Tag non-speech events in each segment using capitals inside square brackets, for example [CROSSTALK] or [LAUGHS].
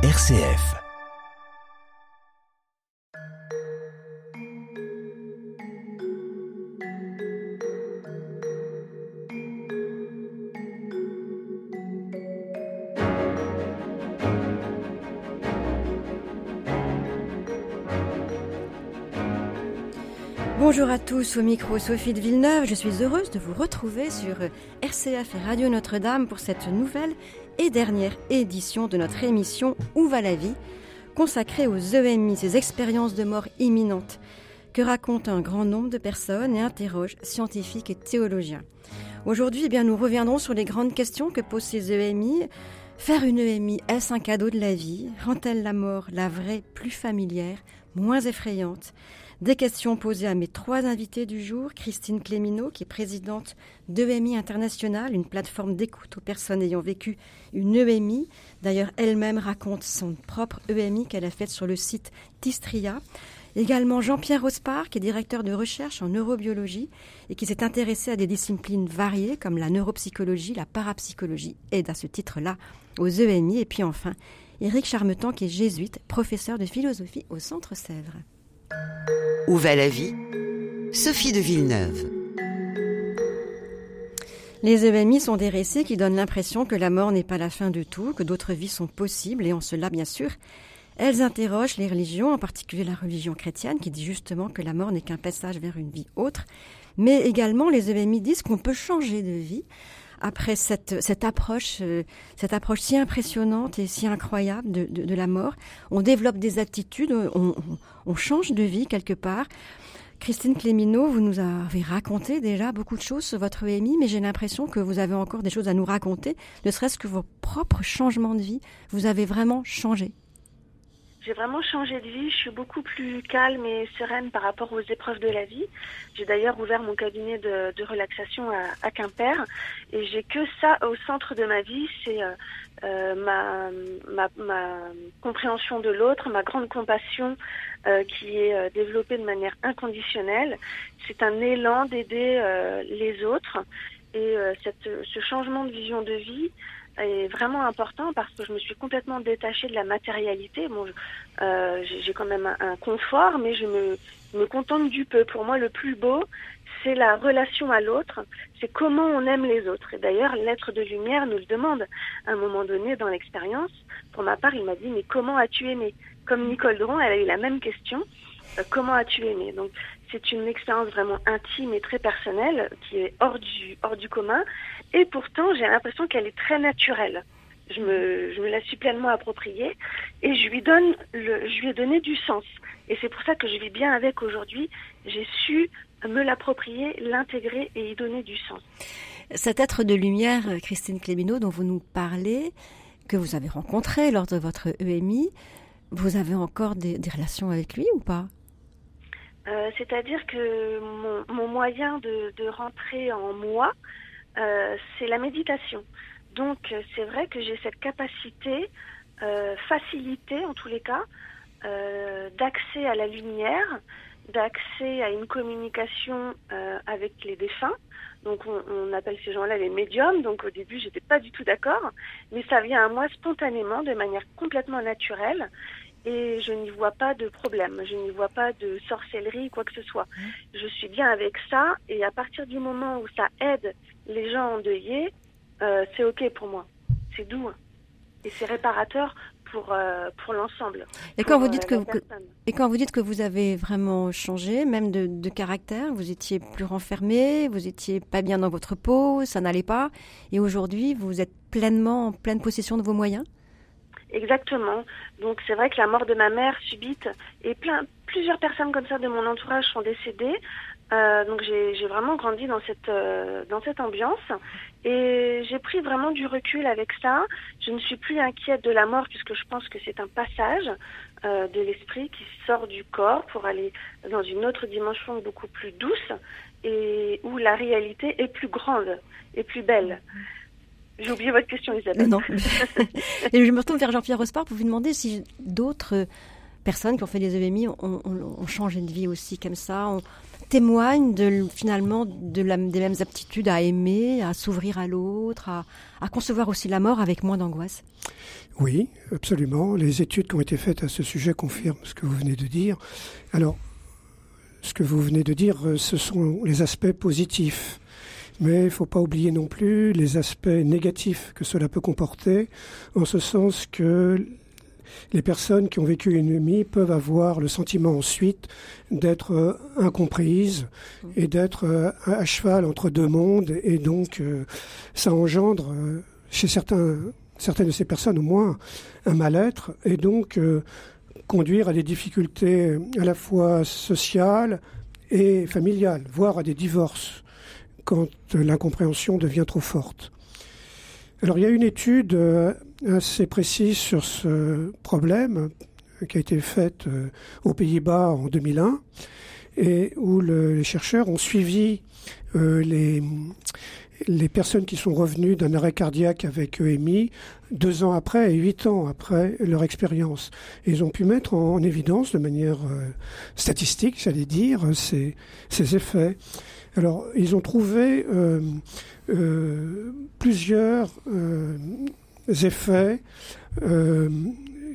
RCF. Bonjour à tous, au micro Sophie de Villeneuve. Je suis heureuse de vous retrouver sur RCF et Radio Notre-Dame pour cette nouvelle et dernière édition de notre émission Où va la vie consacrée aux EMI, ces expériences de mort imminente que racontent un grand nombre de personnes et interrogent scientifiques et théologiens. Aujourd'hui, eh nous reviendrons sur les grandes questions que posent ces EMI. Faire une EMI, est-ce un cadeau de la vie? Rend-elle la mort, la vraie, plus familière, moins effrayante? Des questions posées à mes trois invités du jour, Christine Clémineau, qui est présidente d'EMI International, une plateforme d'écoute aux personnes ayant vécu une EMI. D'ailleurs, elle-même raconte son propre EMI qu'elle a faite sur le site Tistria. Également Jean-Pierre Rospard, qui est directeur de recherche en neurobiologie et qui s'est intéressé à des disciplines variées comme la neuropsychologie, la parapsychologie, aide à ce titre-là aux EMI. Et puis enfin, Éric Charmetan, qui est jésuite, professeur de philosophie au Centre Sèvres. Où va la vie? Sophie de Villeneuve. Les EMI sont des récits qui donnent l'impression que la mort n'est pas la fin de tout, que d'autres vies sont possibles, et en cela, bien sûr, elles interrogent les religions, en particulier la religion chrétienne, qui dit justement que la mort n'est qu'un passage vers une vie autre. Mais également, les EMI disent qu'on peut changer de vie après cette, cette approche, euh, cette approche si impressionnante et si incroyable de, de, la mort. On développe des attitudes, on, on, change de vie quelque part. Christine Clémineau, vous nous avez raconté déjà beaucoup de choses sur votre EMI, mais j'ai l'impression que vous avez encore des choses à nous raconter, ne serait-ce que vos propres changements de vie. Vous avez vraiment changé. J'ai vraiment changé de vie. Je suis beaucoup plus calme et sereine par rapport aux épreuves de la vie. J'ai d'ailleurs ouvert mon cabinet de, de relaxation à, à, Quimper et j'ai que ça au centre de ma vie. C'est euh, euh, ma, ma, ma, compréhension de l'autre, ma grande compassion euh, qui est euh, développée de manière inconditionnelle. C'est un élan d'aider euh, les autres et euh, cette, ce changement de vision de vie est vraiment important parce que je me suis complètement détachée de la matérialité. Bon, euh, j'ai quand même un, confort, mais je me, me contente du peu. Pour moi, le plus beau, c'est la relation à l'autre, c'est comment on aime les autres. Et d'ailleurs, l'être de lumière nous le demande à un moment donné dans l'expérience. Pour ma part, il m'a dit, mais comment as-tu aimé? Comme Nicole Dron, elle a eu la même question. Euh, comment as-tu aimé? Donc, c'est une expérience vraiment intime et très personnelle qui est hors du, hors du commun. Et pourtant, j'ai l'impression qu'elle est très naturelle. Je me, je me la suis pleinement appropriée et je lui donne le, je lui ai donné du sens. Et c'est pour ça que je vis bien avec aujourd'hui. J'ai su me l'approprier, l'intégrer et y donner du sens. Cet être de lumière, Christine Clémineau, dont vous nous parlez, que vous avez rencontré lors de votre EMI, vous avez encore des relations avec lui ou pas? Euh, C'est-à-dire que mon, moyen de, rentrer en moi, euh, c'est la méditation. Donc c'est vrai que j'ai cette capacité, euh, facilité en tous les cas, euh, d'accès à la lumière, d'accès à une communication avec les défunts. Donc on, on appelle ces gens-là les médiums. Donc au début j'étais pas du tout d'accord, mais ça vient à moi spontanément, de manière complètement naturelle et je n'y vois pas de problème, je n'y vois pas de sorcellerie, quoi que ce soit. Je suis bien avec ça et à partir du moment où ça aide les gens endeuillés, euh, c'est ok pour moi. C'est doux et c'est réparateur pour euh, pour l'ensemble. Et quand vous dites euh, que, que, et quand vous dites que vous avez vraiment changé, même de, de caractère, vous étiez plus renfermé, vous étiez pas bien dans votre peau, ça n'allait pas, et aujourd'hui vous êtes pleinement en pleine possession de vos moyens? Exactement. Donc c'est vrai que la mort de ma mère subite et plein plusieurs personnes comme ça de mon entourage sont décédées. Euh, donc j'ai vraiment grandi dans cette euh, dans cette ambiance et j'ai pris vraiment du recul avec ça. Je ne suis plus inquiète de la mort puisque je pense que c'est un passage euh, de l'esprit qui sort du corps pour aller dans une autre dimension beaucoup plus douce et où la réalité est plus grande et plus belle. J'ai oublié votre question, Isabelle. Non. [LAUGHS] [LAUGHS] et je me retourne vers Jean-Pierre Rospard pour vous demander si d'autres personnes qui ont fait des EMI ont, ont, ont, changé de vie aussi comme ça, ont témoigne de, finalement de la, des mêmes aptitudes à aimer, à s'ouvrir à l'autre, à, à concevoir aussi la mort avec moins d'angoisse. Oui, absolument. Les études qui ont été faites à ce sujet confirment ce que vous venez de dire. Alors, ce que vous venez de dire, ce sont les aspects positifs. Mais il ne faut pas oublier non plus les aspects négatifs que cela peut comporter, en ce sens que les personnes qui ont vécu une ennemi peuvent avoir le sentiment ensuite d'être euh, incomprises et d'être euh, à cheval entre deux mondes. Et donc, euh, ça engendre chez certains, certaines de ces personnes au moins un mal-être et donc conduire à des difficultés à la fois sociales et familiales, voire à des divorces quand l'incompréhension devient trop forte. Alors il y a une étude euh, assez précise sur ce problème qui a été faite euh, aux Pays-Bas en 2001 et où les chercheurs ont suivi euh, les, les personnes qui sont revenues d'un arrêt cardiaque avec EMI deux ans après et huit ans après leur expérience. Ils ont pu mettre en, évidence de manière statistique, j'allais dire, ces, ces effets. Alors, ils ont trouvé euh, euh, plusieurs euh, effets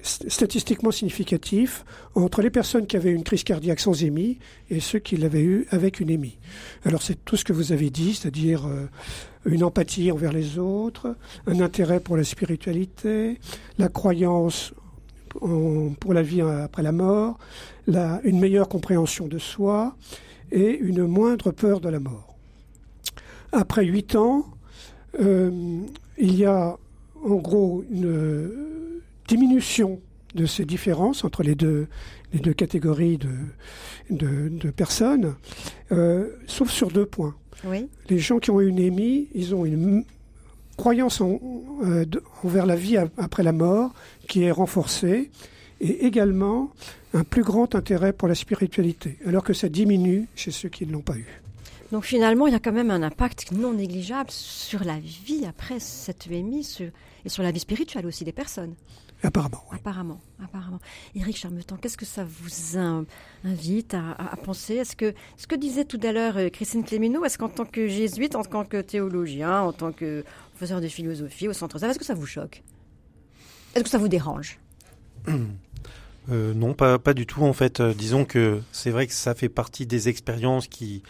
statistiquement significatifs entre les personnes qui avaient une crise cardiaque sans émi et ceux qui l'avaient eu avec une émi. Alors c'est tout ce que vous avez dit, c'est-à-dire une empathie envers les autres, un intérêt pour la spiritualité, la croyance pour la vie après la mort, une meilleure compréhension de soi, et une moindre peur de la mort. Après huit ans, euh, il y a en gros une diminution de ces différences entre les deux, les deux catégories de, de, personnes, euh, sauf sur deux points. Les gens qui ont eu une émie, ils ont une croyance en, euh, envers la vie après la mort qui est renforcée et également un plus grand intérêt pour la spiritualité, alors que ça diminue chez ceux qui ne l'ont pas eu. Donc finalement, il y a quand même un impact non négligeable sur la vie après cette EMI et sur la vie spirituelle aussi des personnes. Apparemment. Oui. Apparemment, apparemment. Éric Charmetan, qu'est-ce que ça vous invite à, penser? Est-ce que ce que disait tout à l'heure euh, Christine Clémineau, est-ce qu'en tant que jésuite, en tant que théologien, en tant que professeur de philosophie au centre est-ce que ça vous choque? Est-ce que ça vous dérange? [CLEARS THROAT] Euh, non, pas, du tout en fait. Euh, disons que c'est vrai que ça fait partie des expériences qui,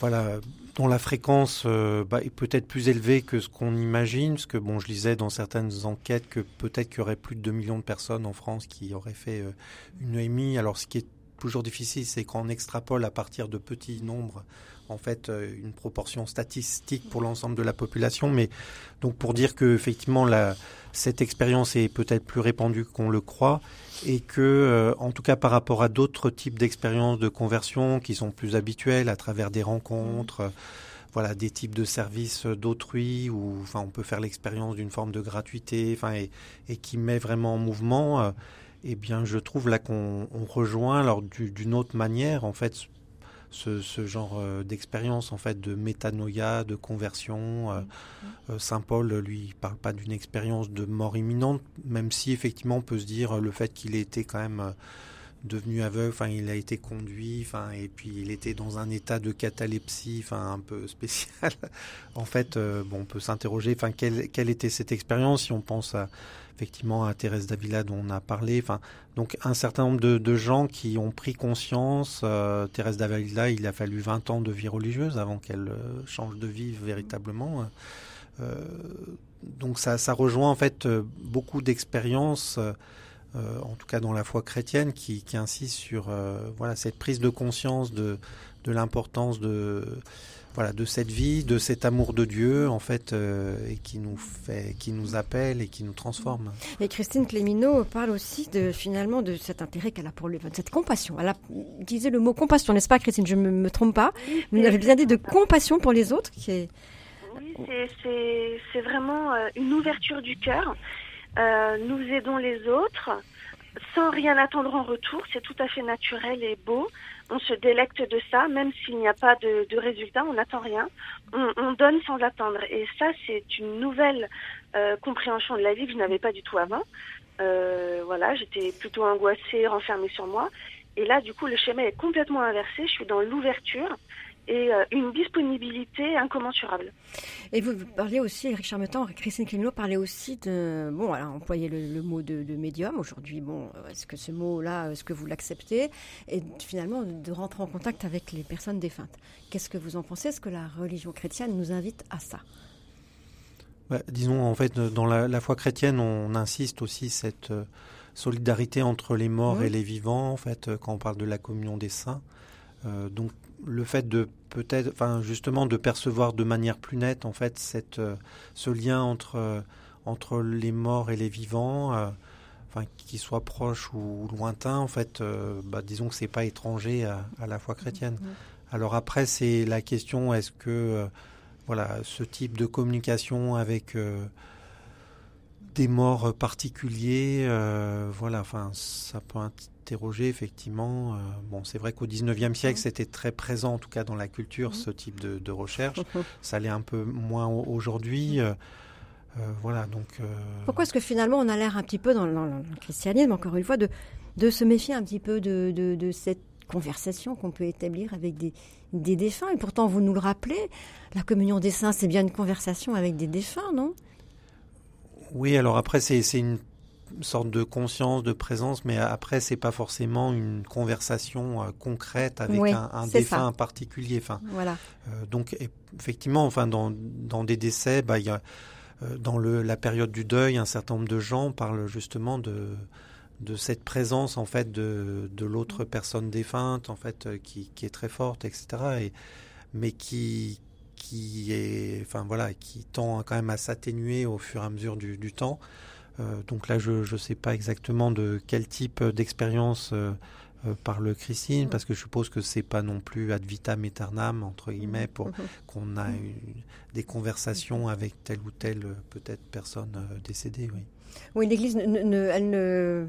voilà, dont la fréquence euh, bah, est peut-être plus élevée que ce qu'on imagine, parce que bon, je lisais dans certaines enquêtes que peut-être qu'il y aurait plus de 2 millions de personnes en France qui auraient fait une EMI. Alors ce qui est toujours difficile, c'est qu'on extrapole à partir de petits nombres en fait une proportion statistique pour l'ensemble de la population. Mais donc pour dire que effectivement la, cette expérience est peut-être plus répandue qu'on le croit et que, euh, en tout cas par rapport à d'autres types d'expériences de conversion qui sont plus habituelles à travers des rencontres, euh, voilà, des types de services d'autrui où, enfin, on peut faire l'expérience d'une forme de gratuité, enfin, et, et, qui met vraiment en mouvement. Euh, eh bien, je trouve là qu'on rejoint, alors d'une autre manière, en fait, ce, genre euh, d'expérience en fait de métanoïa, de conversion. Euh, mm-hmm. euh, Saint Paul, lui, parle pas d'une expérience de mort imminente, même si effectivement on peut se dire le fait qu'il ait été quand même devenu aveugle, enfin il a été conduit, enfin et puis il était dans un état de catalepsie, enfin un peu [LAUGHS] spécial. en fait, bon, on peut s'interroger, enfin quelle, quelle était cette expérience? Si on pense à effectivement à Thérèse Davila dont on a parlé. Enfin, donc un certain nombre de, gens qui ont pris conscience. Euh, Thérèse Davila, il a fallu 20 ans de vie religieuse avant qu'elle euh, change de vie véritablement. Euh, donc ça, ça rejoint en fait beaucoup d'expériences. En tout cas dans la foi chrétienne, qui, qui insiste sur voilà cette prise de conscience de, de l'importance de voilà, de cette vie, de cet amour de Dieu, en fait, euh, et qui nous fait, qui nous appelle et qui nous transforme. Et Christine Clémineau parle aussi de finalement de cet intérêt qu'elle a pour lui, de cette compassion. Elle a utilisé le mot compassion, n'est-ce pas, Christine? Je ne me, trompe pas. Vous avez bien dit de compassion pour les autres, qui est. Oui, c'est vraiment euh, une ouverture du cœur. Euh, nous aidons les autres sans rien attendre en retour. C'est tout à fait naturel et beau on se délecte de ça, même s'il n'y a pas de, résultat, on n'attend rien. On, donne sans attendre. Et ça, c'est une nouvelle euh, compréhension de la vie que je n'avais pas du tout avant. Euh, voilà, j'étais plutôt angoissée, renfermée sur moi. Et là, du coup, le schéma est complètement inversé. Je suis dans l'ouverture et euh, une disponibilité incommensurable. Et vous parlez aussi, Eric Charmetan, Christine Clémenot parlait aussi de, bon, alors employer le, mot de, médium. Aujourd'hui, bon, est-ce que ce mot-là, est-ce que vous l'acceptez? Et finalement, de rentrer en contact avec les personnes défuntes. Qu'est-ce que vous en pensez? Est-ce que la religion chrétienne nous invite à ça? Bah, Disons, en fait, dans la, foi chrétienne, on insiste aussi cette euh, solidarité entre les morts et les vivants, en fait, quand on parle de la communion des saints. Euh, donc le fait de peut-être, enfin justement, de percevoir de manière plus nette en fait cette, euh, ce lien entre euh, entre les morts et les vivants, enfin qu'ils soient proches ou lointains, en fait, bah, disons que c'est pas étranger à, la foi chrétienne. Mm-hmm. Alors après, c'est la question est-ce que voilà ce type de communication avec des morts particuliers, voilà, enfin ça peut interroger effectivement. Euh, bon, c'est vrai qu'au 19e siècle, c'était très présent, en tout cas dans la culture, ce type de, recherche. [LAUGHS] Ça l'est un peu moins aujourd'hui. Euh, euh, voilà, donc. Pourquoi est-ce que finalement on a l'air un petit peu dans, le christianisme, encore une fois, de, de se méfier un petit peu de, de, cette conversation qu'on peut établir avec des, des défunts? Et pourtant, vous nous le rappelez, la communion des saints, c'est bien une conversation avec des défunts, non? Oui, alors après, c'est une sorte de conscience, de présence, mais après, c'est pas forcément une conversation euh, concrète avec un, défunt particulier. Enfin, voilà. Euh, donc, effectivement, enfin, dans, dans des décès, bah, y a, euh, dans le, la période du deuil, un certain nombre de gens parlent justement de de cette présence en fait de, de l'autre personne défunte en fait qui, qui, est très forte etc et mais qui qui est enfin voilà qui tend quand même à s'atténuer au fur et à mesure du, du temps euh, donc là, je ne sais pas exactement de quel type d'expérience euh, euh, parle Christine, parce que je suppose que c'est pas non plus ad vitam aeternam entre guillemets pour mm-hmm. [LAUGHS] qu'on a des conversations avec telle ou telle peut-être personne décédée. Oui. Oui, l'Église, ne, elle ne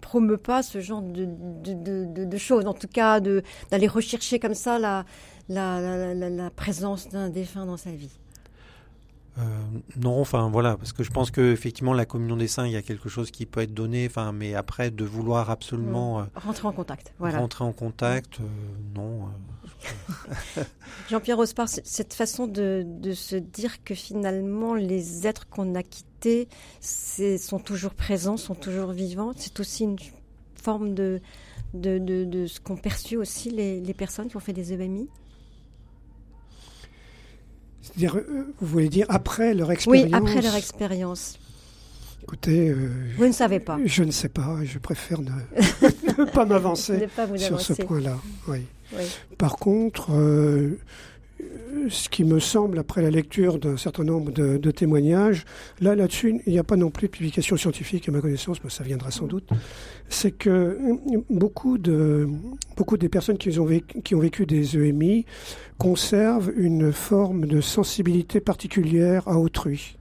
promeut pas ce genre de, de, choses, en tout cas d'aller rechercher comme ça la, la, la présence d'un défunt dans sa vie. Euh, non, enfin voilà, parce que je pense que effectivement la communion des saints, il y a quelque chose qui peut être donné, enfin, mais après de vouloir absolument euh, rentrer en contact, voilà. rentrer en contact, euh, non. [LAUGHS] Jean-Pierre Ospar, cette façon de, se dire que finalement les êtres qu'on a quittés sont toujours présents, sont toujours vivants, c'est aussi une forme de de, de, ce qu'ont perçu aussi les, les personnes qui ont fait des EMI. C'est-à-dire, euh, vous voulez dire après leur expérience Oui, après leur expérience. Écoutez, euh, vous ne savez pas. Je ne sais pas. Je préfère ne, [LAUGHS] pas m'avancer sur ce point-là. Oui. Par contre, euh, ce qui me semble, après la lecture d'un certain nombre de, témoignages, là, là-dessus, il n'y a pas non plus de publication scientifique à ma connaissance, mais ça viendra sans doute, c'est que beaucoup, de, beaucoup des personnes qui ont, vécu, qui ont vécu des EMI conservent une forme de sensibilité particulière à autrui.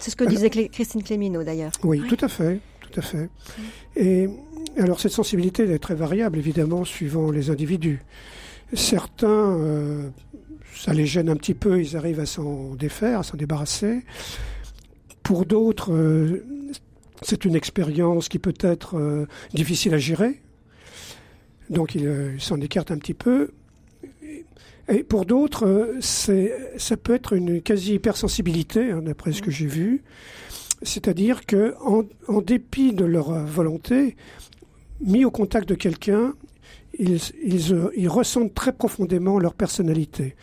C'est ce que disait Christine Clémineau, d'ailleurs. Oui, tout à fait, tout à fait. Et alors, cette sensibilité est très variable, évidemment, suivant les individus. Certains, euh, ça les gêne un petit peu, ils arrivent à s'en défaire, à s'en débarrasser. Pour d'autres, euh, c'est une expérience qui peut être euh, difficile à gérer. Donc ils s'en écartent un petit peu. Et pour d'autres, ça peut être une quasi-hypersensibilité, hein, d'après ce que j'ai vu. C'est-à-dire que, en, dépit de leur volonté, mis au contact de quelqu'un, ils, euh, ils, ressentent très profondément leur personnalité.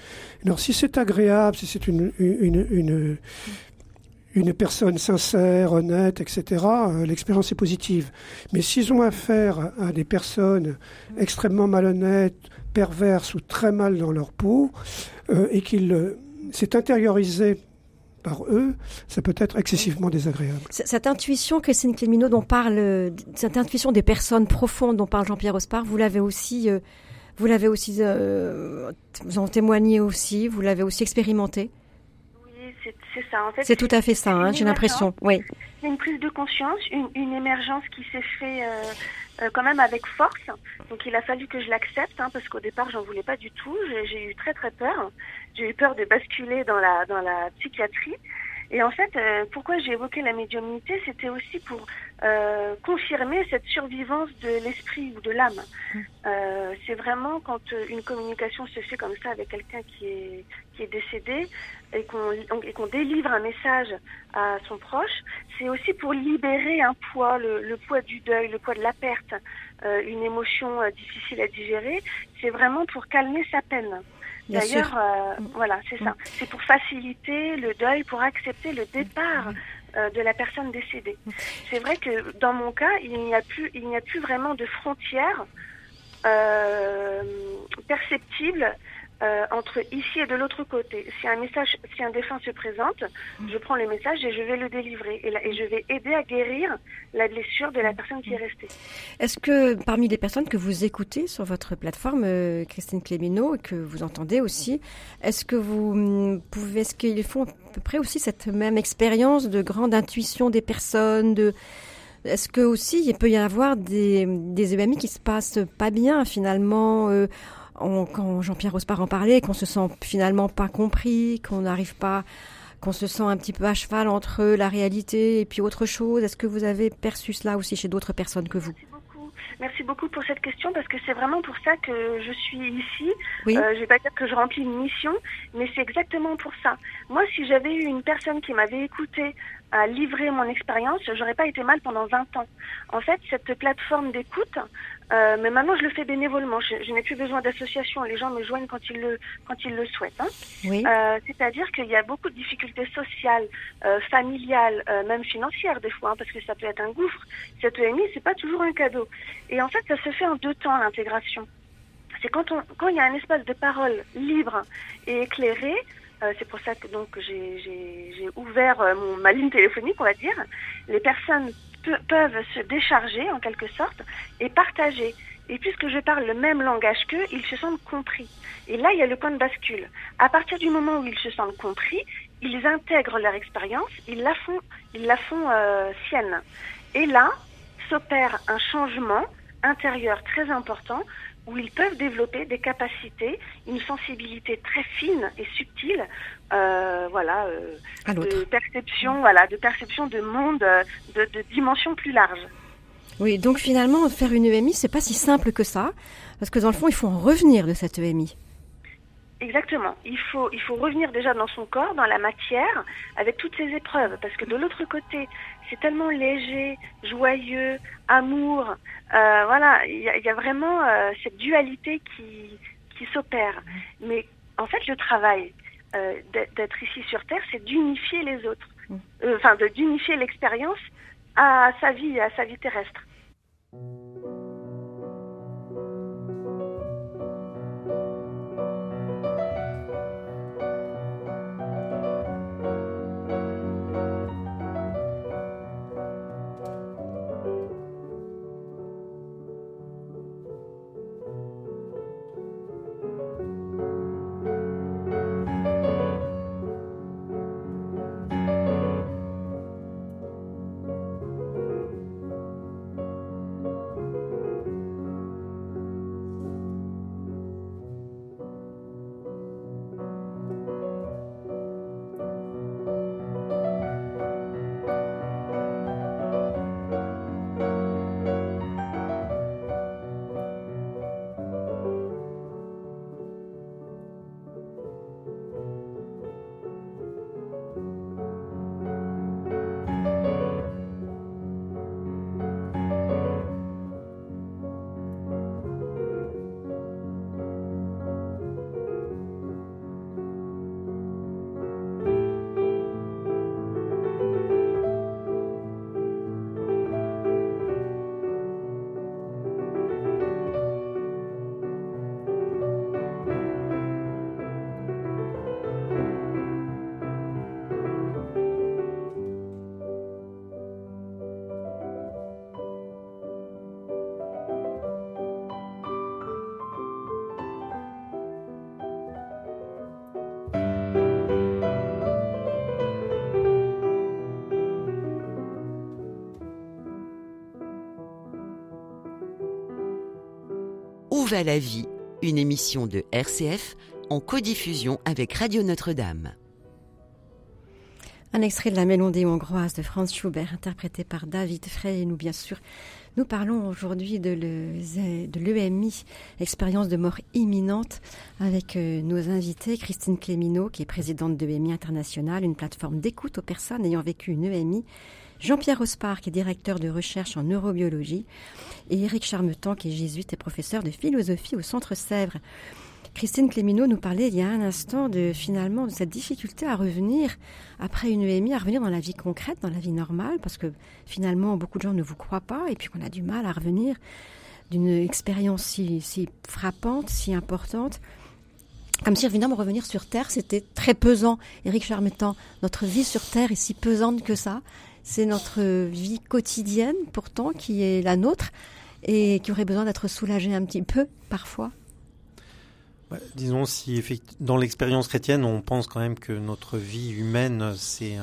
Alors si c'est agréable, si c'est une, une, une, une, personne sincère, honnête, etc., euh, l'expérience est positive. Mais s'ils ont affaire à des personnes extrêmement malhonnêtes, perverses ou très mal dans leur peau, euh, et qu'ils s'est intériorisé par eux, ça peut être excessivement désagréable. Cette intuition, Christine Clémineau, dont parle, cette intuition des personnes profondes dont parle Jean-Pierre Ospar, vous l'avez aussi, euh, vous l'avez aussi, euh, vous en témoignez aussi, vous l'avez aussi expérimenté? C'est ça. En fait, c'est tout à fait ça, hein, j'ai l'impression. Oui. C'est une prise de conscience, une, émergence qui s'est faite euh, quand même avec force. Donc il a fallu que je l'accepte, hein, parce qu'au départ, j'en voulais pas du tout. J'ai eu très très peur j'ai eu peur de basculer dans la, dans la psychiatrie. Et en fait, euh, pourquoi j'ai évoqué la médiumnité, c'était aussi pour euh, confirmer cette survivance de l'esprit ou de l'âme. Mm. Euh, c'est vraiment quand une communication se fait comme ça avec quelqu'un qui est, qui est décédé et qu'on qu'on délivre un message à son proche, c'est aussi pour libérer un poids, le, le, poids du deuil, le poids de la perte, une émotion difficile à digérer. C'est vraiment pour calmer sa peine. D'ailleurs, euh, mm. voilà, c'est ça. Mm. C'est pour faciliter le deuil, pour accepter le départ mm. euh, de la personne décédée. C'est vrai que dans mon cas, il n'y a plus, il n'y a plus vraiment de frontières euh, perceptibles euh, entre ici et de l'autre côté. Si un message, si un défunt se présente, je prends le message et je vais le délivrer et, et je vais aider à guérir la blessure de la personne qui est restée. Est-ce que parmi les personnes que vous écoutez sur votre plateforme, euh, Christine Clémineau, et que vous entendez aussi, est-ce que vous hum, pouvez, est-ce qu'ils font à peu près aussi cette même expérience de grande intuition des personnes, de est-ce que aussi il peut y avoir des, des EMI qui se passent pas bien finalement euh, quand Jean-Pierre Rospard en parlait, qu'on se sent finalement pas compris, qu'on n'arrive pas, qu'on se sent un petit peu à cheval entre la réalité et puis autre chose. Est-ce que vous avez perçu cela aussi chez d'autres personnes que vous? Merci beaucoup pour cette question parce que c'est vraiment pour ça que je suis ici. Oui. Euh, je vais pas dire que je remplis une mission, mais c'est exactement pour ça. Moi, si j'avais eu une personne qui m'avait écouté à livrer mon expérience, j'aurais pas été mal pendant 20 ans. En fait, cette plateforme d'écoute, euh, mais maintenant je le fais bénévolement. Je, n'ai plus besoin d'association. Les gens me joignent quand ils le quand ils le souhaitent. Hein. Oui. Euh, C'est-à-dire qu'il y a beaucoup de difficultés sociales, euh, familiales, euh, même financières des fois, hein, parce que ça peut être un gouffre. Cette EMI, c'est pas toujours un cadeau. Et en fait, ça se fait en deux temps l'intégration. C'est quand on quand il y a un espace de parole libre et éclairé. Euh, c'est pour ça que donc j'ai ouvert euh, mon, ma ligne téléphonique, on va dire. Les personnes peuvent se décharger en quelque sorte et partager. Et puisque je parle le même langage qu'eux, ils se sentent compris. Et là, il y a le point de bascule. À partir du moment où ils se sentent compris, ils intègrent leur expérience, ils la font, ils la font euh, sienne. Et là, s'opère un changement intérieur très important où ils peuvent développer des capacités, une sensibilité très fine et subtile, euh, voilà, euh, de perception, voilà, de perception de monde, euh, de, de dimension plus large. Oui, donc finalement, faire une EMI, c'est pas si simple que ça, parce que dans le fond, il faut en revenir de cette EMI. Exactement. Il faut, il faut revenir déjà dans son corps, dans la matière, avec toutes ces épreuves. Parce que de l'autre côté, c'est tellement léger, joyeux, amour. Euh, voilà, il y, y, a vraiment euh, cette dualité qui, qui s'opère. Mais en fait, le travail euh, d'être ici sur Terre, c'est d'unifier les autres. Mm. Enfin, de d'unifier l'expérience à sa vie, à sa vie terrestre. Où va la vie Une émission de RCF en codiffusion avec Radio Notre-Dame. Un extrait de la mélodie hongroise de Franz Schubert, interprété par David Frey. Et nous, bien sûr, nous parlons aujourd'hui de l'EMI, expérience de mort imminente, avec euh, nos invités, Christine Clémineau, qui est présidente de l'EMI International, une plateforme d'écoute aux personnes ayant vécu une EMI. Jean-Pierre Ospar, qui est directeur de recherche en neurobiologie, et Eric Charmetan, qui est jésuite et professeur de philosophie au Centre Sèvres. Christine Clémineau nous parlait il y a un instant de finalement de cette difficulté à revenir après une EMI, à revenir dans la vie concrète, dans la vie normale, parce que finalement beaucoup de gens ne vous croient pas et puis qu'on a du mal à revenir d'une expérience si, si frappante, si importante. Comme si évidemment revenir sur Terre, c'était très pesant. Éric Charmetan, notre vie sur Terre est si pesante que ça. C'est notre vie quotidienne pourtant qui est la nôtre et qui aurait besoin d'être soulagée un petit peu parfois disons, si dans l'expérience chrétienne, on pense quand même que notre vie humaine, c'est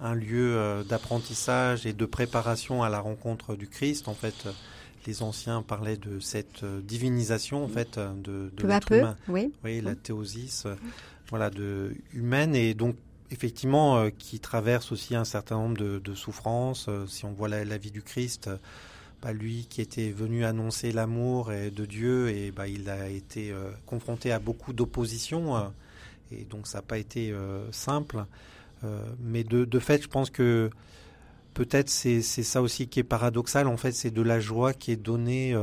un, lieu euh, d'apprentissage et de préparation à la rencontre du Christ. En fait, les anciens parlaient de cette euh, divinisation, en fait, de, de peu peu, oui. Oui, la théosis, euh, voilà, de humaine et donc effectivement qui traverse aussi un certain nombre de, souffrances. si on voit la vie du Christ bah, lui qui était venu annoncer l'amour de Dieu et bah, il a été euh, confronté à beaucoup d'opposition euh, et donc ça n'a pas été euh, simple. mais de, fait, je pense que peut-être c'est ça aussi qui est paradoxal. En fait, c'est de la joie qui est donnée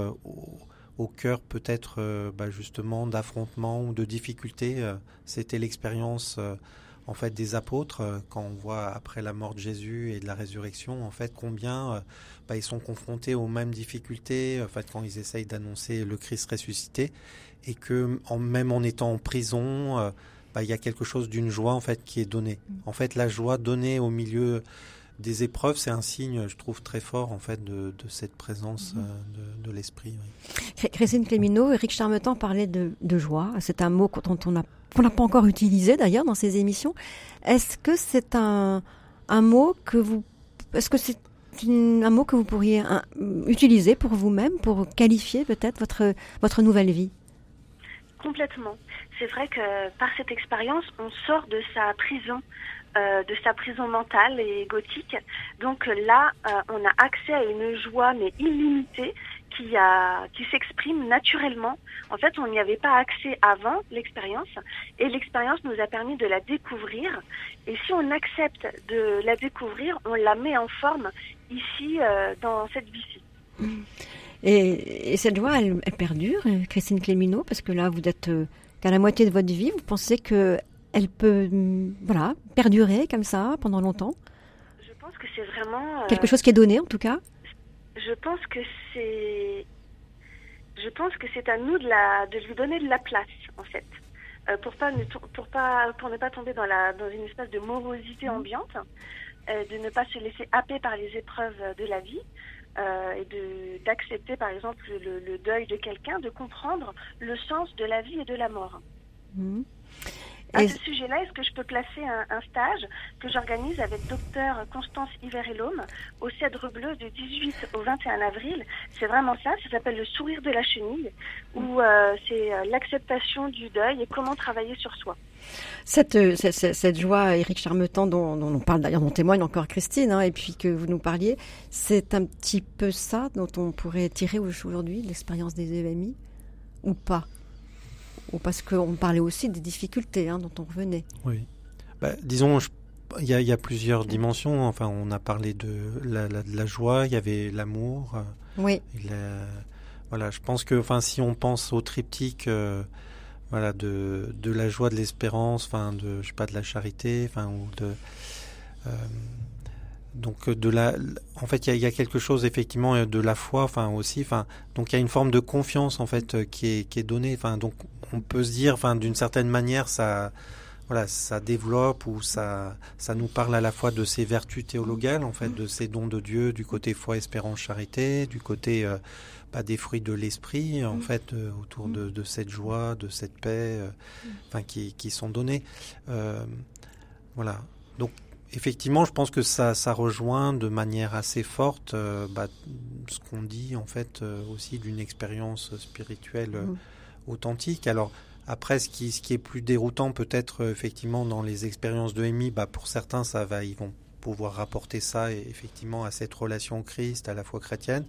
au, cœur peut-être bah, justement d'affrontement ou de difficulté. C'était l'expérience en fait des apôtres quand on voit après la mort de Jésus et de la résurrection en fait combien bah, ils sont confrontés aux mêmes difficultés en fait, quand ils essayent d'annoncer le Christ ressuscité et que en, même en étant en prison, euh, bah, il y a quelque chose d'une joie en fait qui est donnée. Mm. En fait, la joie donnée au milieu des épreuves, c'est un signe, je trouve, très fort en fait de, cette présence mm. euh, de, l'esprit. Christine Clémineau, Eric Charmetan parlait de, joie. C'est un mot dont on n'a pas encore utilisé d'ailleurs dans ces émissions. Est-ce que c'est un, un mot que vous, est-ce que c'est un mot que vous pourriez utiliser pour vous-même, pour qualifier peut-être votre, votre nouvelle vie? Complètement. C'est vrai que par cette expérience, on sort de sa prison, euh, de sa prison mentale et égotique. Donc là, euh, on a accès à une joie mais illimitée qui, qui s'exprime naturellement. En fait, on n'y avait pas accès avant l'expérience et l'expérience nous a permis de la découvrir. Et si on accepte de la découvrir, on la met en forme ici, euh, dans cette vie-ci. Et, cette joie, elle, perdure, Christine Clémineau, parce que là, vous êtes euh, qu'à la moitié de votre vie. Vous pensez que elle peut, mm, voilà, perdurer comme ça pendant longtemps Je pense que c'est vraiment euh, quelque chose qui est donné, en tout cas. Je pense que c'est, je pense que c'est à nous de la, de lui donner de la place, en fait, pour pas ne, pour pas, pour ne pas tomber dans la, dans une espèce de morosité mmh. ambiante. Euh, de ne pas se laisser happer par les épreuves de la vie euh, et de d'accepter par exemple le, deuil de quelqu'un, de comprendre le sens de la vie et de la mort. Mmh. À ce sujet-là, est-ce que je peux placer un, stage que j'organise avec docteur Constance Hiver-Elhomme au Cèdre Bleu du 18 au 21 avril? C'est vraiment ça, ça s'appelle le sourire de la chenille, où euh, c'est euh, l'acceptation du deuil et comment travailler sur soi. Cette, euh, cette, joie, Éric Charmetan, dont, dont, on parle d'ailleurs, dont témoigne encore Christine, hein, et puis que vous nous parliez, c'est un petit peu ça dont on pourrait tirer aujourd'hui l'expérience des EMI, ou pas? Ou parce qu'on parlait aussi des difficultés hein, dont on revenait. Oui. Bah, disons, il y, a plusieurs dimensions. Enfin, on a parlé de la, joie, il y avait l'amour. Euh, oui. voilà, je pense que, enfin, si on pense au triptyque, euh, voilà, de, de la joie, de l'espérance, enfin, de, je sais pas, de la charité, enfin, ou de euh, donc euh, de la, en fait, il y, a quelque chose effectivement euh, de la foi, enfin aussi, enfin, donc il y a une forme de confiance en fait euh, qui est qui est donnée. Enfin, donc on peut se dire, enfin, d'une certaine manière, ça, voilà, ça développe ou ça, ça nous parle à la fois de ces vertus théologales, en fait, de ces dons de Dieu, du côté foi, espérance, charité, du côté bah, des fruits de l'esprit, en mm. fait, autour de, de, cette joie, de cette paix, enfin, qui, qui sont donnés. voilà. Donc effectivement, je pense que ça, ça rejoint de manière assez forte euh, bah, ce qu'on dit en fait euh, aussi d'une expérience spirituelle euh, mmh. authentique. Alors, Après, ce qui, ce qui est plus déroutant peut-être effectivement dans les expériences de MI, bah, pour certains, ça va, ils vont pouvoir rapporter ça effectivement à cette relation au Christ, à la foi chrétienne.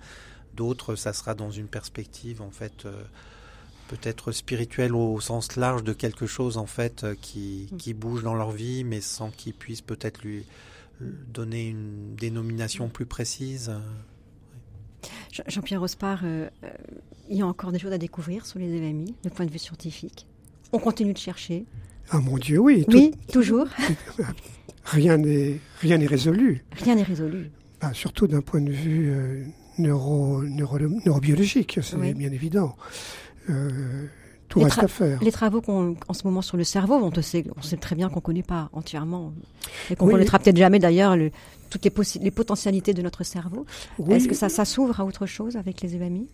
D'autres, ça sera dans une perspective en fait peut-être spirituelle au sens large de quelque chose en fait qui, mm. qui bouge dans leur vie, mais sans qu'ils puissent peut-être lui donner une dénomination plus précise. Jean-Pierre Rospard, euh, euh, il y a encore des choses à découvrir sur les événements, du point de vue scientifique. On continue de chercher. Ah mon Dieu, oui. oui, toujours. [LAUGHS] rien n'est rien n'est résolu. Rien n'est résolu. Surtout d'un point de vue euh, neuro, neurobiologique, c'est bien évident. Tout reste à faire. Les travaux qu'on en ce moment sur le cerveau, on, sait, on sait très bien qu'on ne connaît pas entièrement et qu'on ne connaîtra peut-être jamais d'ailleurs toutes les, les, potentialités de notre cerveau. Est-ce que ça, ça s'ouvre à autre chose avec les EMI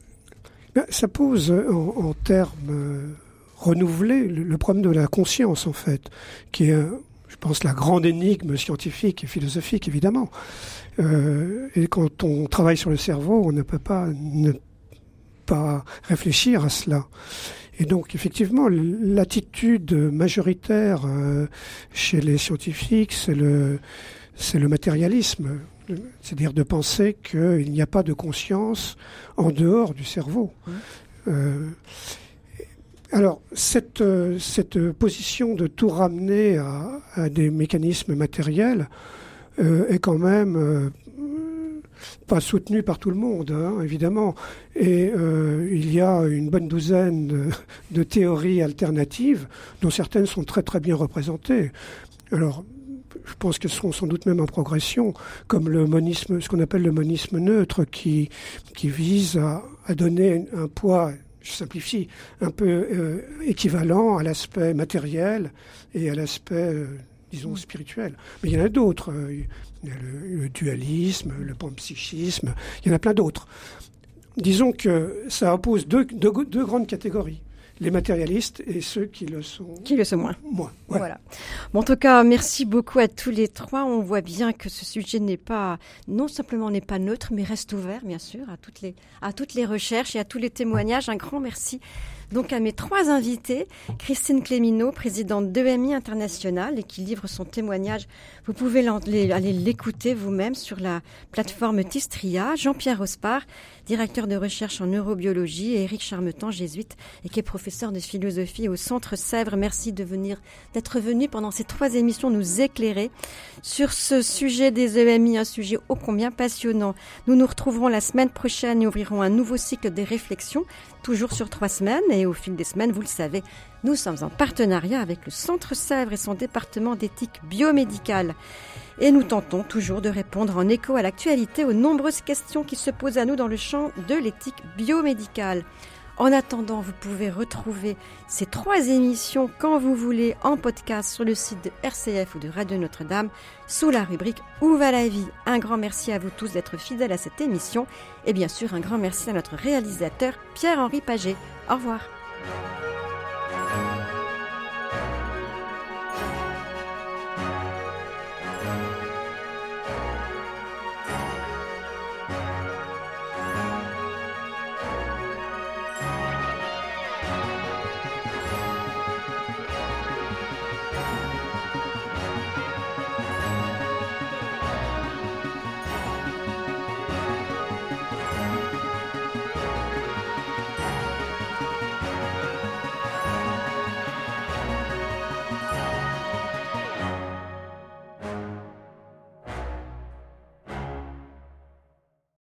ben, Ça pose en, termes euh, renouvelés le, problème de la conscience en fait, qui est, je pense, la grande énigme scientifique et philosophique évidemment. Euh, et quand on travaille sur le cerveau, on ne peut pas ne pas réfléchir à cela. Et donc, effectivement, l'attitude majoritaire euh, chez les scientifiques, c'est le, c'est le matérialisme. C'est-à-dire de penser qu'il n'y a pas de conscience en dehors du cerveau. Mmh. Euh, alors, cette, cette position de tout ramener à, à des mécanismes matériels euh, est quand même euh, pas soutenu par tout le monde, hein, évidemment. Et euh, il y a une bonne douzaine de, théories alternatives, dont certaines sont très très bien représentées. Alors, je pense qu'elles sont sans doute même en progression, comme le monisme, ce qu'on appelle le monisme neutre, qui, qui vise à, à donner un poids je simplifie, un peu euh, équivalent à l'aspect matériel et à l'aspect, euh, disons, spirituel. Mais il y en a d'autres. Il y a le, dualisme, le panpsychisme, il y en a plein d'autres. Disons que ça oppose deux, deux, grandes catégories les matérialistes et ceux qui le sont. Qui le sont moins. Moins. Voilà. Bon, en tout cas, merci beaucoup à tous les trois. On voit bien que ce sujet n'est pas, non simplement n'est pas neutre, mais reste ouvert, bien sûr, à toutes les, à toutes les recherches et à tous les témoignages. Un grand merci donc à mes trois invités, Christine Clémineau, présidente d'EMI International et qui livre son témoignage. Vous pouvez aller l'écouter vous-même sur la plateforme Tistria. Jean-Pierre Rospard, directeur de recherche en neurobiologie, et Éric Charmetan, jésuite, et qui est professeur de philosophie au Centre Sèvres. Merci de venir, d'être venu pendant ces trois émissions nous éclairer sur ce sujet des EMI, un sujet ô combien passionnant. Nous nous retrouverons la semaine prochaine et ouvrirons un nouveau cycle des réflexions toujours sur trois semaines. Et au fil des semaines, vous le savez, nous sommes en partenariat avec le Centre Sèvres et son département d'éthique biomédicale. Et nous tentons toujours de répondre en écho à l'actualité aux nombreuses questions qui se posent à nous dans le champ de l'éthique biomédicale. En attendant, vous pouvez retrouver ces trois émissions quand vous voulez en podcast sur le site de RCF ou de Radio Notre-Dame sous la rubrique Où va la vie? Un grand merci à vous tous d'être fidèles à cette émission et bien sûr un grand merci à notre réalisateur Pierre-Henri Paget. Au revoir.